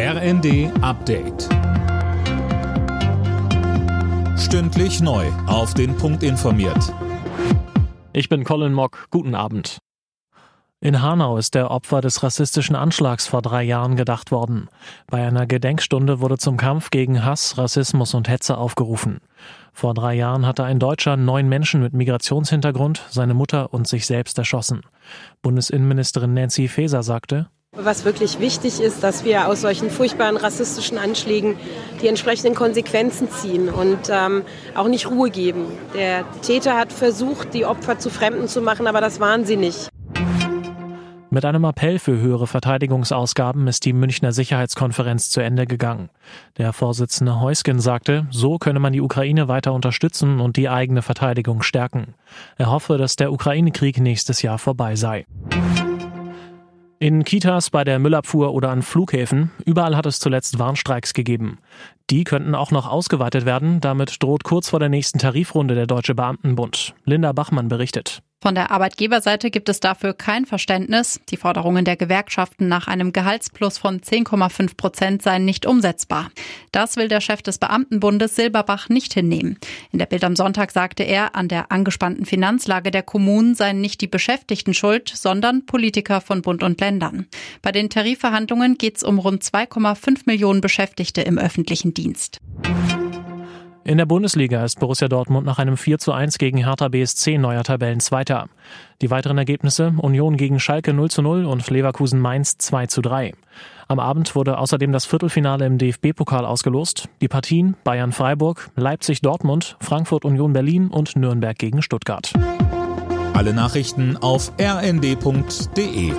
RND Update. Stündlich neu. Auf den Punkt informiert. Ich bin Colin Mock. Guten Abend. In Hanau ist der Opfer des rassistischen Anschlags vor drei Jahren gedacht worden. Bei einer Gedenkstunde wurde zum Kampf gegen Hass, Rassismus und Hetze aufgerufen. Vor drei Jahren hatte ein Deutscher neun Menschen mit Migrationshintergrund, seine Mutter und sich selbst erschossen. Bundesinnenministerin Nancy Faeser sagte, was wirklich wichtig ist, dass wir aus solchen furchtbaren rassistischen Anschlägen die entsprechenden Konsequenzen ziehen und ähm, auch nicht Ruhe geben. Der Täter hat versucht, die Opfer zu Fremden zu machen, aber das waren sie nicht. Mit einem Appell für höhere Verteidigungsausgaben ist die Münchner Sicherheitskonferenz zu Ende gegangen. Der Vorsitzende Heusgen sagte, so könne man die Ukraine weiter unterstützen und die eigene Verteidigung stärken. Er hoffe, dass der Ukraine-Krieg nächstes Jahr vorbei sei. In Kitas, bei der Müllabfuhr oder an Flughäfen, überall hat es zuletzt Warnstreiks gegeben. Die könnten auch noch ausgeweitet werden, damit droht kurz vor der nächsten Tarifrunde der Deutsche Beamtenbund. Linda Bachmann berichtet. Von der Arbeitgeberseite gibt es dafür kein Verständnis. Die Forderungen der Gewerkschaften nach einem Gehaltsplus von 10,5 Prozent seien nicht umsetzbar. Das will der Chef des Beamtenbundes Silberbach nicht hinnehmen. In der Bild am Sonntag sagte er, an der angespannten Finanzlage der Kommunen seien nicht die Beschäftigten schuld, sondern Politiker von Bund und Ländern. Bei den Tarifverhandlungen geht es um rund 2,5 Millionen Beschäftigte im öffentlichen Dienst. In der Bundesliga ist Borussia Dortmund nach einem 4 zu 1 gegen Hertha BSC neuer Tabellenzweiter. Die weiteren Ergebnisse Union gegen Schalke 0 zu 0 und Leverkusen Mainz 2 zu 3. Am Abend wurde außerdem das Viertelfinale im DFB-Pokal ausgelost. Die Partien Bayern Freiburg, Leipzig Dortmund, Frankfurt Union Berlin und Nürnberg gegen Stuttgart. Alle Nachrichten auf rnd.de